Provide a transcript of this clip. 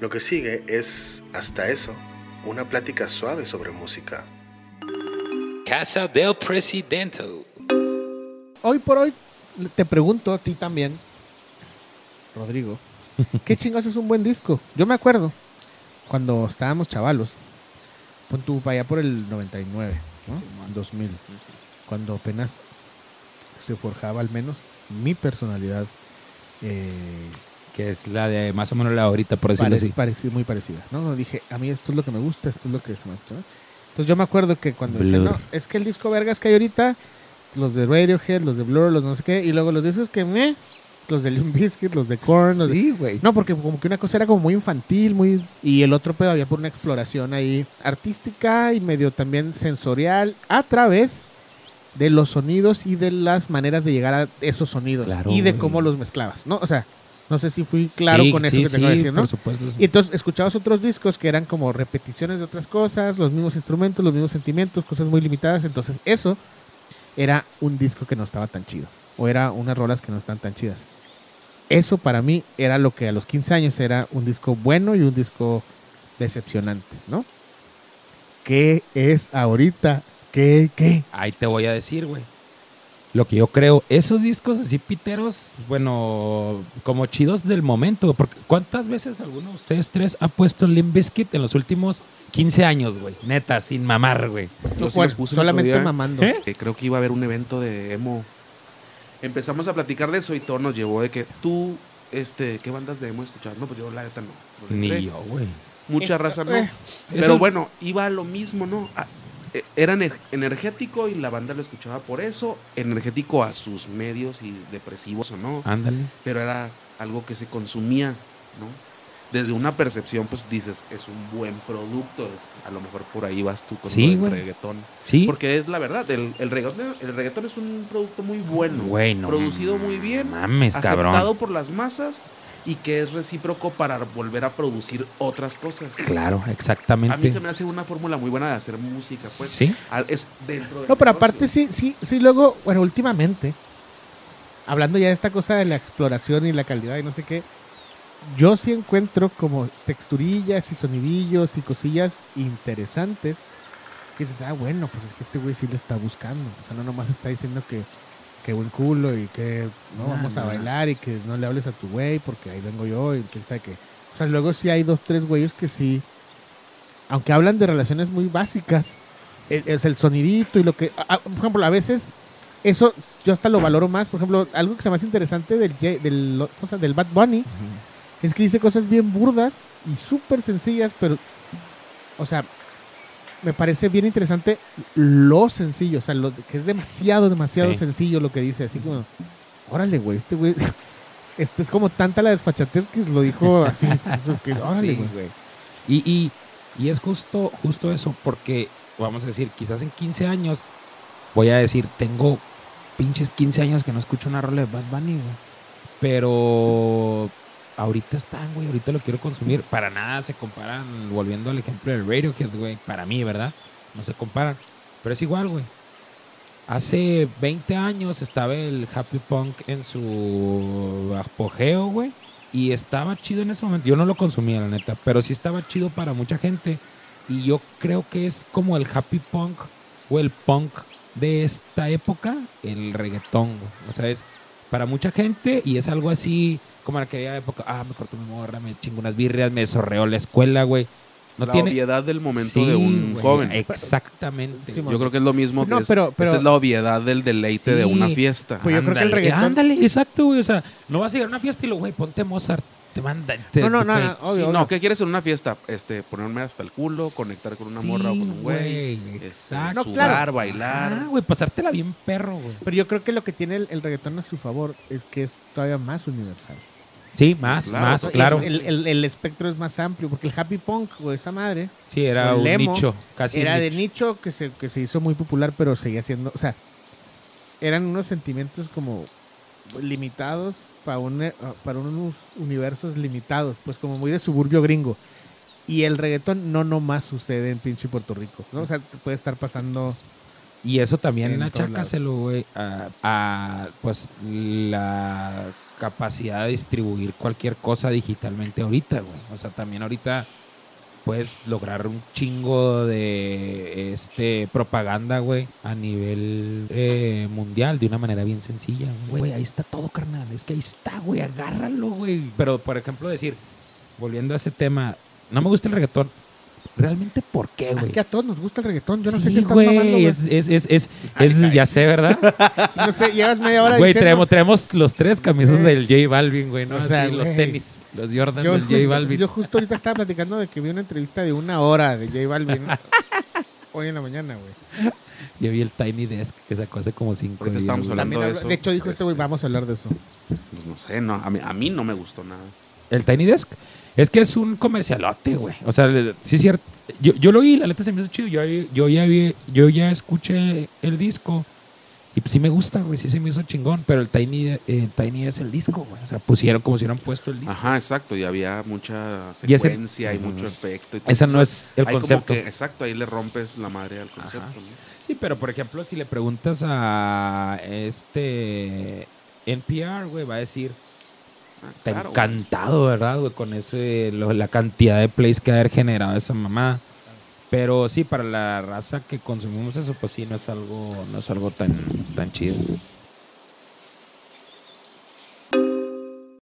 Lo que sigue es, hasta eso, una plática suave sobre música. Casa del Presidente. Hoy por hoy te pregunto a ti también, Rodrigo, ¿qué chingados es un buen disco? Yo me acuerdo cuando estábamos chavalos, pon tú para allá por el 99, ¿no? 2000, cuando apenas se forjaba al menos mi personalidad. eh, Que es la de más o menos la ahorita, por decirlo Parec- así. pareci- muy parecida, ¿no? Dije, a mí esto es lo que me gusta, esto es lo que se me hace, ¿no? Entonces yo me acuerdo que cuando no, es que el disco vergas que hay ahorita, los de Radiohead, los de Blur, los no sé qué, y luego los discos que me, los de Limp Bizkit, los de Korn, los de- Sí, güey. No, porque como que una cosa era como muy infantil, muy y el otro pedo había por una exploración ahí artística y medio también sensorial a través de los sonidos y de las maneras de llegar a esos sonidos Claro, y de cómo los mezclabas, ¿no? O sea, no sé si fui claro Sí, con eso sí, que que sí, decir, ¿no? Por supuesto. sí. Y entonces escuchabas otros discos que eran como repeticiones de otras cosas, los mismos instrumentos, los mismos sentimientos, cosas muy limitadas. Entonces eso era un disco que no estaba tan chido. O era unas rolas que no están tan chidas. Eso para mí era lo que a los 15 años era un disco bueno y un disco decepcionante, ¿no? ¿Qué es ahorita? ¿Qué? ¿Qué? Ahí te voy a decir, güey. Lo que yo creo, esos discos así piteros, bueno, como chidos del momento. Porque ¿cuántas veces alguno de ustedes tres ha puesto Limp Bizkit en los últimos 15 años, güey? Neta, sin mamar, güey. Yo sí solamente día, mamando. que creo que iba a haber un evento de emo. Empezamos a platicar de eso y todo nos llevó de que tú, este, ¿qué bandas de emo escuchar? No, pues yo la neta no. no Ni yo, güey. Mucha Eh, raza no. eh, Pero Eso- bueno, iba a lo mismo, ¿no? A- era ener- energético y la banda lo escuchaba por eso. Energético a sus medios y depresivos o no. Ándale. Pero era algo que se consumía, ¿no? Desde una percepción, pues dices, es un buen producto. es- a lo mejor por ahí vas tú con Sí, güey. reggaetón. Sí. Porque es la verdad, el, el, reggaetón, el reggaetón es un producto muy bueno. Güey, no producido muy bien, Mames, aceptado cabrón. por las masas y que es recíproco para volver a producir otras cosas. Claro, A mí exactamente. se me hace una fórmula muy buena de hacer música, pues. Sí. Es dentro del No, pero aparte sí, sí, sí, luego, bueno, últimamente, hablando ya de esta cosa de la exploración y la calidad y no sé qué, yo sí encuentro como texturillas y sonidillos y cosillas interesantes que dices, ah, bueno, pues es que este güey sí le está buscando. O sea, no nomás está diciendo que, que buen culo y que no vamos a bailar y que no le hables a tu güey porque ahí vengo yo y quién sabe qué. O sea, luego sí hay dos, tres güeyes que sí, aunque hablan de relaciones muy básicas, el- es el sonidito y lo que, a- por ejemplo, a veces eso yo hasta lo valoro más. Por ejemplo, algo que se me hace interesante del, del, o sea, del Bad Bunny es que dice cosas bien burdas y súper sencillas, pero, o sea, me parece bien interesante lo sencillo, o sea, lo, que es demasiado, demasiado Sí. sencillo lo que dice, así como, órale, güey, este güey, este es como tanta la desfachatez que lo dijo así, que, órale, Sí, güey. Y, y, y es justo, justo eso, porque, vamos a decir, quizás en 15 años, voy a decir, tengo pinches 15 años que no escucho una rola de Bad Bunny, güey. Pero ahorita están, güey, ahorita lo quiero consumir. Para nada se comparan, volviendo al ejemplo del Radiohead, güey, para mí, ¿verdad? No se comparan. Pero es igual, güey. Hace 20 años estaba el Happy Punk en su apogeo, güey. Y estaba chido en ese momento. Yo no lo consumía, la neta. Pero sí estaba chido para mucha gente. Y yo creo que es como el happy punk o el punk de esta época, el reggaetón. güey. O sea, es para mucha gente y es algo así como en aquella época. Ah, me corto mi morra, me chingo unas birrias, me sorreo la escuela, güey. No la tiene. obviedad del momento Sí, de un güey, joven. Exactamente. Sí. Yo creo que es lo mismo. No, que es, pero- pero- esa es la obviedad del deleite de una fiesta. Pues yo creo que el reggaetón- Ándale, exacto, güey. O sea, no vas a ir a una fiesta y lo, güey, ponte Mozart. Te manda. te- No, no, no, no, obvio, Sí, obvio. no, ¿qué quieres en una fiesta? Este, ponerme hasta el culo, conectar con una Sí, morra o con un güey, güey, este, exacto. No, sudar, claro. bailar. Ah, güey, pasártela bien perro, güey. Pero yo creo que lo que tiene el, el reggaetón a su favor es que es todavía más universal. Sí, más, Claro, más, ¿no? claro. El, el- el espectro es más amplio, porque el happy punk o esa madre Sí, era un emo nicho, casi era de nicho que se, que se hizo muy popular, pero seguía siendo, o sea, eran unos sentimientos como limitados para, un, eh, para unos universos limitados, pues como muy de suburbio gringo. Y el reggaetón no nomás sucede en pinche Puerto Rico, ¿no? O sea, puede estar pasando Y eso también achácaselo, güey, a, a, pues la capacidad de distribuir cualquier cosa digitalmente ahorita, güey. O sea, también ahorita puedes lograr un chingo de este propaganda, güey, a nivel eh, mundial de una manera bien sencilla. Güey, Güey, ahí está todo, carnal. Es que ahí está, güey, agárralo, güey. Pero, por ejemplo, decir, volviendo a ese tema, no me gusta el reggaetón. ¿Realmente por qué, güey? Aquí a todos nos gusta el reggaetón. Yo no sé Sí, qué estás mamando, güey. Es, es, es, es, es- ya sé, ¿verdad? No sé, llevas media hora Güey, diciendo... traemos, traemos los tres camisas Eh. del J Balvin, güey, ¿no? O sea, Así, los güey. tenis, los Jordan Yo del justo, J Balvin. yo justo ahorita estaba platicando de que vi una entrevista de una hora de J Balvin hoy en la mañana, güey. Yo vi el Tiny Desk que sacó hace como cinco Ahorita días. estábamos güey. hablando de eso. de hecho dijo este güey, Este, vamos a hablar de eso. Pues no sé, no, a, mí, a mí no me gustó nada. El Tiny Desk. Es que es un comercialote, güey. O sea, sí es cierto. Yo, yo lo oí, la neta se me hizo chido. Yo, yo, ya vi, yo ya escuché el disco. Y pues sí me gusta, güey. Sí se me hizo chingón. Pero el Tiny, el Tiny es el disco, güey. O sea, pusieron como si hubieran puesto el disco. Ajá, exacto. Y había mucha Y ese- secuencia y, mucho efecto. y todo. Esa no es el Ahí concepto. que- exacto, ahí le rompes la madre al concepto. Sí, pero por ejemplo, si le preguntas a este NPR, güey, va a decir, está encantado, ¿verdad? Con ese, la cantidad de plays que ha generado esa mamá. Pero sí, para la raza que consumimos eso, pues sí, no es algo, no es algo tan, tan chido.